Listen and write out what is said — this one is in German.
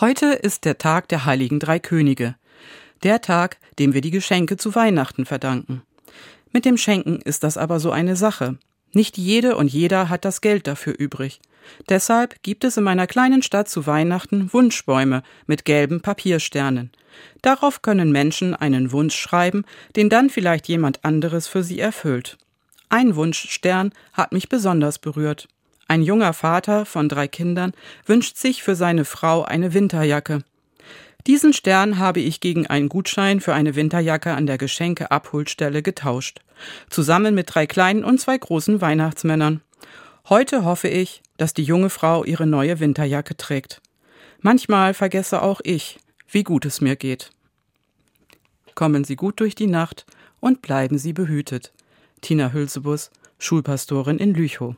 Heute ist der Tag der heiligen drei Könige, der Tag, dem wir die Geschenke zu Weihnachten verdanken. Mit dem Schenken ist das aber so eine Sache. Nicht jede und jeder hat das Geld dafür übrig. Deshalb gibt es in meiner kleinen Stadt zu Weihnachten Wunschbäume mit gelben Papiersternen. Darauf können Menschen einen Wunsch schreiben, den dann vielleicht jemand anderes für sie erfüllt. Ein Wunschstern hat mich besonders berührt. Ein junger Vater von drei Kindern wünscht sich für seine Frau eine Winterjacke. Diesen Stern habe ich gegen einen Gutschein für eine Winterjacke an der Geschenkeabholstelle getauscht, zusammen mit drei kleinen und zwei großen Weihnachtsmännern. Heute hoffe ich, dass die junge Frau ihre neue Winterjacke trägt. Manchmal vergesse auch ich, wie gut es mir geht. Kommen Sie gut durch die Nacht und bleiben Sie behütet. Tina Hülsebus, Schulpastorin in Lüchow.